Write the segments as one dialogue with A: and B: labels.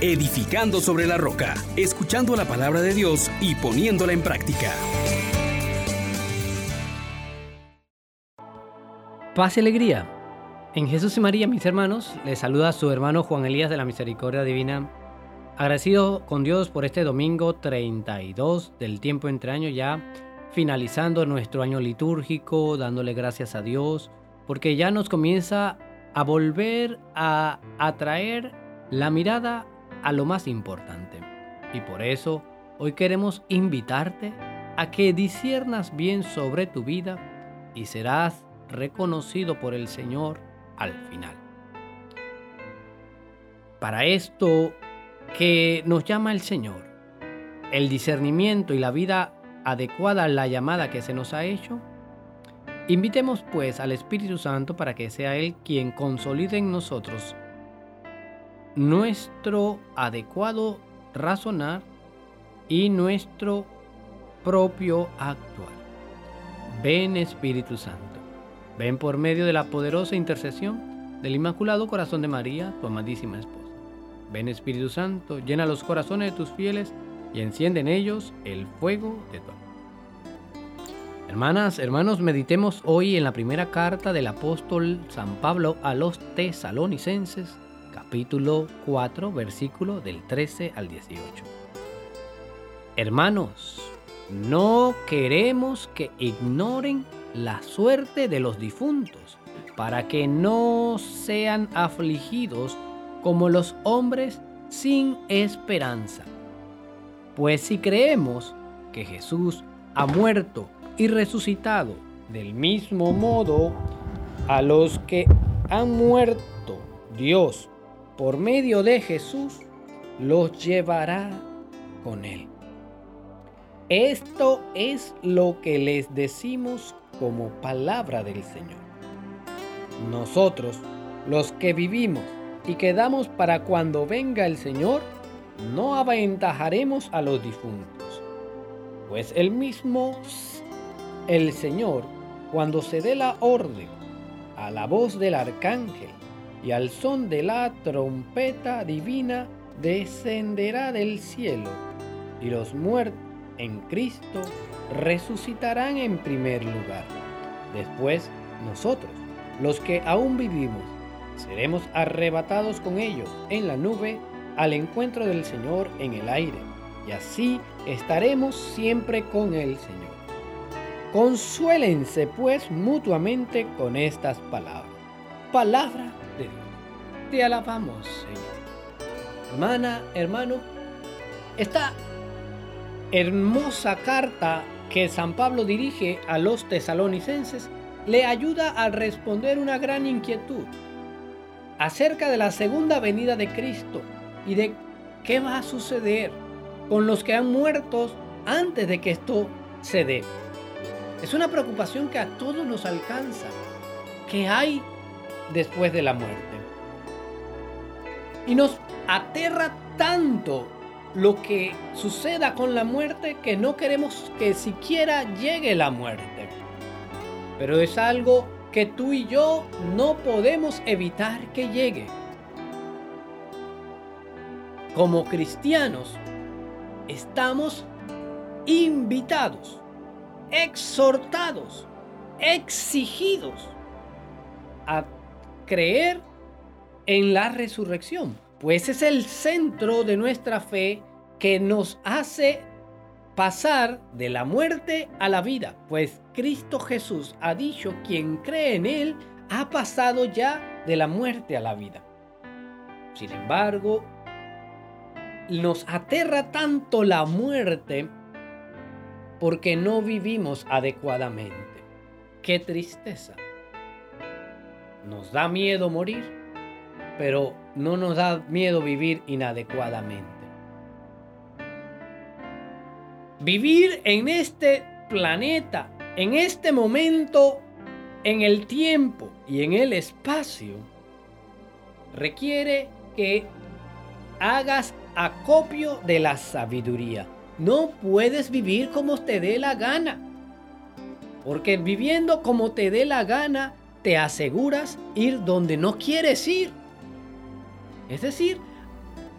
A: edificando sobre la roca, escuchando la palabra de Dios y poniéndola en práctica.
B: Paz y alegría. En Jesús y María, mis hermanos, les saluda su hermano Juan Elías de la Misericordia Divina. Agradecido con Dios por este domingo 32 del tiempo entre años ya, finalizando nuestro año litúrgico, dándole gracias a Dios, porque ya nos comienza a volver a atraer la mirada a lo más importante. Y por eso hoy queremos invitarte a que disiernas bien sobre tu vida y serás reconocido por el Señor al final. Para esto que nos llama el Señor, el discernimiento y la vida adecuada a la llamada que se nos ha hecho, invitemos pues al Espíritu Santo para que sea Él quien consolide en nosotros nuestro adecuado razonar y nuestro propio actuar. Ven Espíritu Santo, ven por medio de la poderosa intercesión del Inmaculado Corazón de María, tu amadísima esposa. Ven Espíritu Santo, llena los corazones de tus fieles y enciende en ellos el fuego de tu amor. Hermanas, hermanos, meditemos hoy en la primera carta del apóstol San Pablo a los tesalonicenses capítulo 4, versículo del 13 al 18. Hermanos, no queremos que ignoren la suerte de los difuntos, para que no sean afligidos como los hombres sin esperanza. Pues si creemos que Jesús ha muerto y resucitado del mismo modo a los que han muerto, Dios por medio de Jesús, los llevará con Él. Esto es lo que les decimos como palabra del Señor. Nosotros, los que vivimos y quedamos para cuando venga el Señor, no aventajaremos a los difuntos, pues el mismo, el Señor, cuando se dé la orden a la voz del arcángel, y al son de la trompeta divina descenderá del cielo, y los muertos en Cristo resucitarán en primer lugar. Después nosotros, los que aún vivimos, seremos arrebatados con ellos en la nube al encuentro del Señor en el aire, y así estaremos siempre con el Señor. Consuélense pues mutuamente con estas palabras. Palabra te alabamos, Señor. Hermana, hermano, esta hermosa carta que San Pablo dirige a los tesalonicenses le ayuda a responder una gran inquietud acerca de la segunda venida de Cristo y de qué va a suceder con los que han muerto antes de que esto se dé. Es una preocupación que a todos nos alcanza. ¿Qué hay después de la muerte? Y nos aterra tanto lo que suceda con la muerte que no queremos que siquiera llegue la muerte. Pero es algo que tú y yo no podemos evitar que llegue. Como cristianos, estamos invitados, exhortados, exigidos a creer en la resurrección, pues es el centro de nuestra fe que nos hace pasar de la muerte a la vida, pues Cristo Jesús ha dicho, quien cree en Él ha pasado ya de la muerte a la vida. Sin embargo, nos aterra tanto la muerte porque no vivimos adecuadamente. Qué tristeza. Nos da miedo morir pero no nos da miedo vivir inadecuadamente. Vivir en este planeta, en este momento, en el tiempo y en el espacio, requiere que hagas acopio de la sabiduría. No puedes vivir como te dé la gana. Porque viviendo como te dé la gana, te aseguras ir donde no quieres ir. Es decir,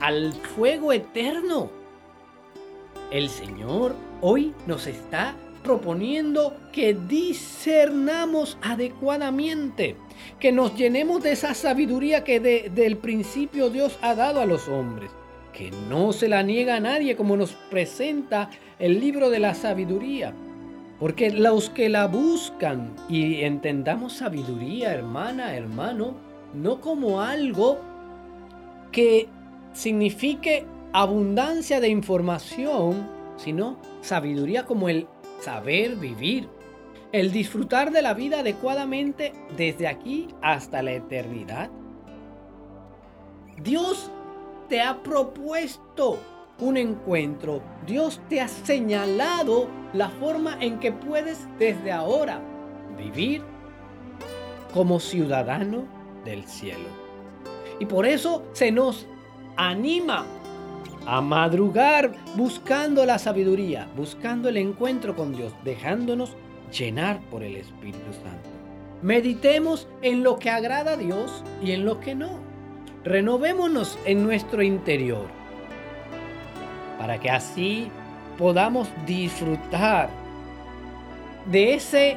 B: al fuego eterno. El Señor hoy nos está proponiendo que discernamos adecuadamente, que nos llenemos de esa sabiduría que desde el principio Dios ha dado a los hombres, que no se la niega a nadie como nos presenta el libro de la sabiduría. Porque los que la buscan y entendamos sabiduría, hermana, hermano, no como algo que signifique abundancia de información, sino sabiduría como el saber vivir, el disfrutar de la vida adecuadamente desde aquí hasta la eternidad. Dios te ha propuesto un encuentro. Dios te ha señalado la forma en que puedes desde ahora vivir como ciudadano del cielo. Y por eso se nos anima a madrugar buscando la sabiduría, buscando el encuentro con Dios, dejándonos llenar por el Espíritu Santo. Meditemos en lo que agrada a Dios y en lo que no. Renovémonos en nuestro interior para que así podamos disfrutar de ese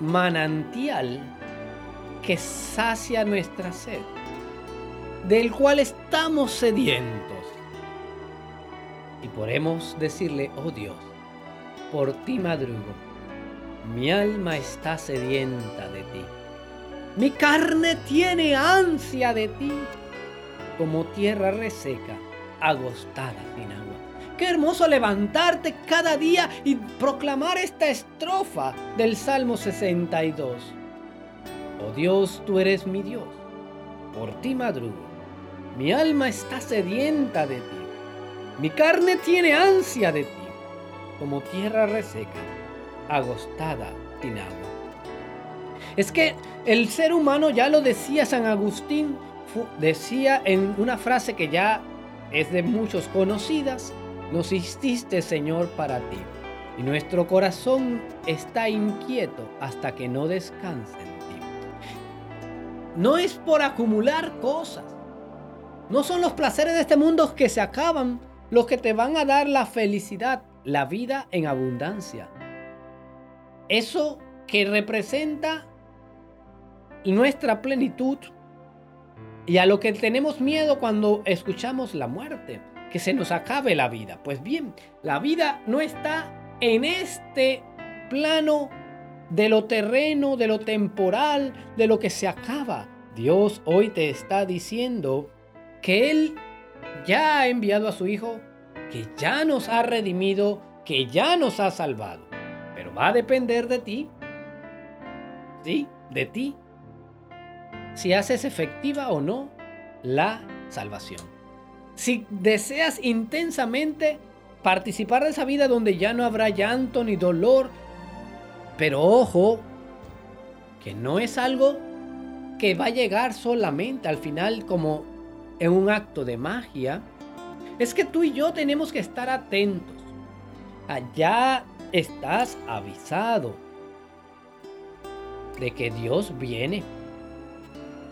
B: manantial que sacia nuestra sed, del cual estamos sedientos. Y podemos decirle, oh Dios, por ti madrugo, mi alma está sedienta de ti. Mi carne tiene ansia de ti, como tierra reseca agostada sin agua. Qué hermoso levantarte cada día y proclamar esta estrofa del Salmo 62. Oh Dios, tú eres mi Dios, por ti madrugo. Mi alma está sedienta de ti. Mi carne tiene ansia de ti, como tierra reseca, agostada sin agua. Es que el ser humano, ya lo decía San Agustín, decía en una frase que ya es de muchos conocidas, nos hiciste Señor para ti. Y nuestro corazón está inquieto hasta que no descanse en ti. No es por acumular cosas. No son los placeres de este mundo que se acaban los que te van a dar la felicidad, la vida en abundancia. Eso que representa nuestra plenitud y a lo que tenemos miedo cuando escuchamos la muerte, que se nos acabe la vida. Pues bien, la vida no está en este plano de lo terreno, de lo temporal, de lo que se acaba. Dios hoy te está diciendo que Él ya ha enviado a su Hijo, que ya nos ha redimido, que ya nos ha salvado. Pero va a depender de ti. Sí, de ti si haces efectiva o no la salvación. Si deseas intensamente participar de esa vida donde ya no habrá llanto ni dolor, pero ojo, que no es algo que va a llegar solamente al final como en un acto de magia, es que tú y yo tenemos que estar atentos. Allá estás avisado de que Dios viene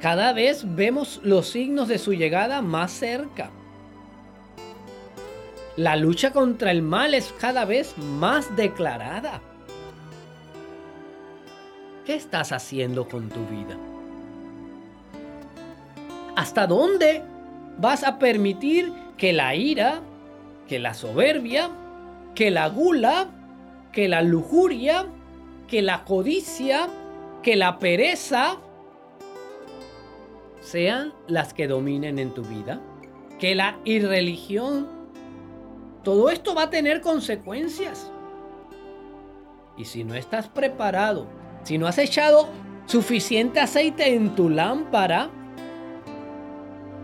B: cada vez vemos los signos de su llegada más cerca. La lucha contra el mal es cada vez más declarada. ¿Qué estás haciendo con tu vida? ¿Hasta dónde vas a permitir que la ira, que la soberbia, que la gula, que la lujuria, que la codicia, que la pereza, sean las que dominen en tu vida, que la irreligión, todo esto va a tener consecuencias. Y si no estás preparado, si no has echado suficiente aceite en tu lámpara,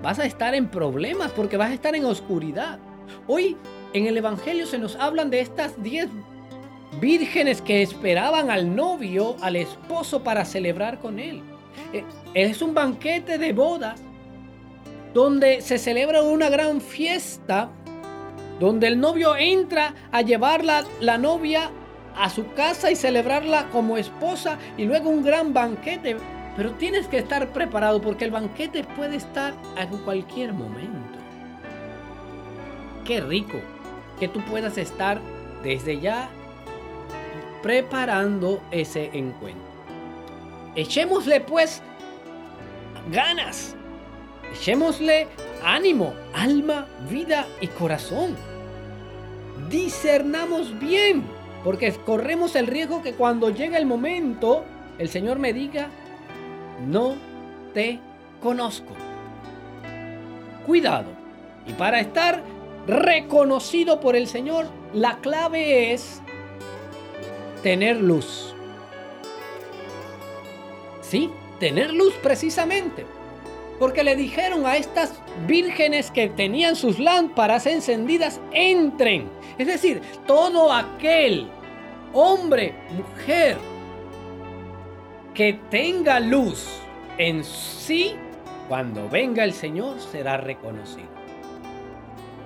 B: vas a estar en problemas porque vas a estar en oscuridad. Hoy en el Evangelio se nos hablan de estas diez vírgenes que esperaban al novio, al esposo para celebrar con él. Eh, es un banquete de bodas donde se celebra una gran fiesta, donde el novio entra a llevar la, la novia a su casa y celebrarla como esposa y luego un gran banquete. Pero tienes que estar preparado porque el banquete puede estar en cualquier momento. qué rico que tú puedas estar desde ya preparando ese encuentro. Echémosle pues ganas, echémosle ánimo, alma, vida y corazón. Discernamos bien, porque corremos el riesgo que cuando llegue el momento, el Señor me diga, no te conozco. Cuidado. Y para estar reconocido por el Señor, la clave es tener luz. Sí, tener luz precisamente. Porque le dijeron a estas vírgenes que tenían sus lámparas encendidas, entren. Es decir, todo aquel hombre, mujer, que tenga luz en sí, cuando venga el Señor será reconocido.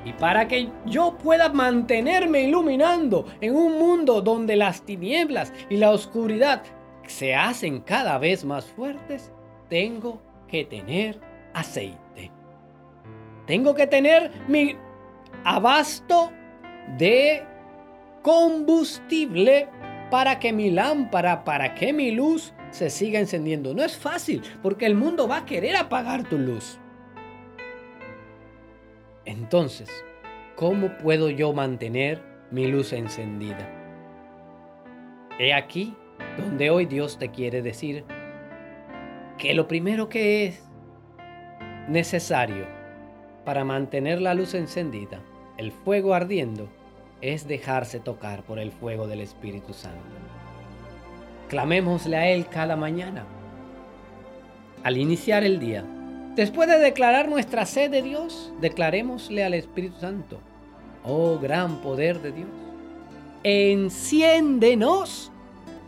B: Y para que yo pueda mantenerme iluminando en un mundo donde las tinieblas y la oscuridad se hacen cada vez más fuertes, tengo que tener aceite. Tengo que tener mi abasto de combustible para que mi lámpara, para que mi luz se siga encendiendo. No es fácil porque el mundo va a querer apagar tu luz. Entonces, ¿cómo puedo yo mantener mi luz encendida? He aquí donde hoy Dios te quiere decir que lo primero que es necesario para mantener la luz encendida, el fuego ardiendo, es dejarse tocar por el fuego del Espíritu Santo. Clamémosle a Él cada mañana. Al iniciar el día, después de declarar nuestra sed de Dios, declarémosle al Espíritu Santo, oh gran poder de Dios, enciéndenos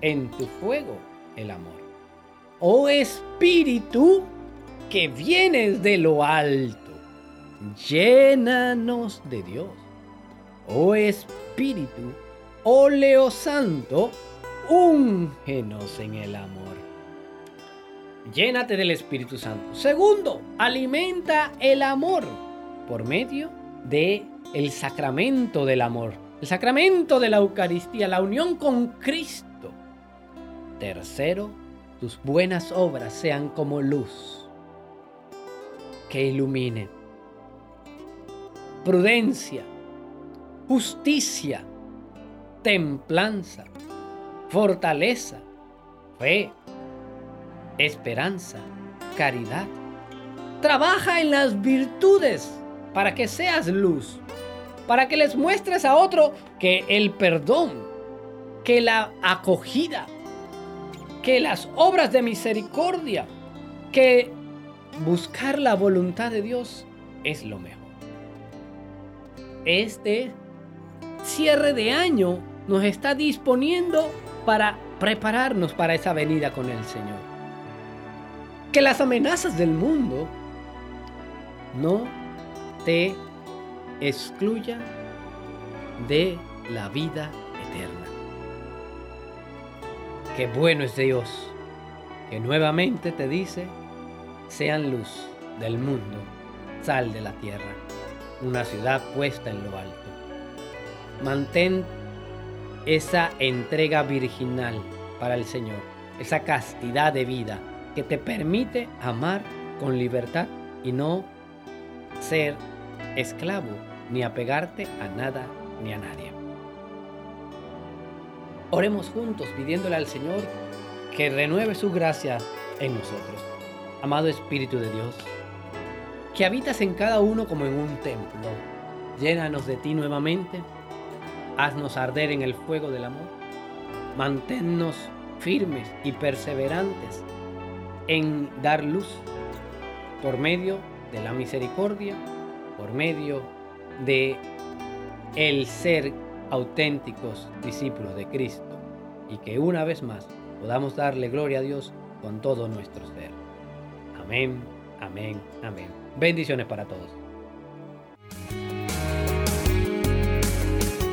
B: en tu fuego el amor. Oh Espíritu que vienes de lo alto, llénanos de Dios. Oh Espíritu, óleo santo, úngenos en el amor. Llénate del Espíritu Santo. Segundo, alimenta el amor por medio de el sacramento del amor, el sacramento de la Eucaristía, la unión con Cristo. Tercero, tus buenas obras sean como luz que ilumine. Prudencia, justicia, templanza, fortaleza, fe, esperanza, caridad. Trabaja en las virtudes para que seas luz, para que les muestres a otro que el perdón, que la acogida, que las obras de misericordia, que buscar la voluntad de Dios es lo mejor. Este cierre de año nos está disponiendo para prepararnos para esa venida con el Señor. Que las amenazas del mundo no te excluyan de la vida eterna. Qué bueno es Dios que nuevamente te dice, sean luz del mundo, sal de la tierra, una ciudad puesta en lo alto. Mantén esa entrega virginal para el Señor, esa castidad de vida que te permite amar con libertad y no ser esclavo ni apegarte a nada ni a nadie. Oremos juntos pidiéndole al Señor que renueve su gracia en nosotros. Amado Espíritu de Dios, que habitas en cada uno como en un templo, llénanos de ti nuevamente haznos arder en el fuego del amor, manténnos firmes y perseverantes en dar luz por medio de la misericordia, por medio de el ser auténticos discípulos de Cristo y que una vez más podamos darle gloria a Dios con todo nuestro ser. Amén, amén, amén. Bendiciones para todos.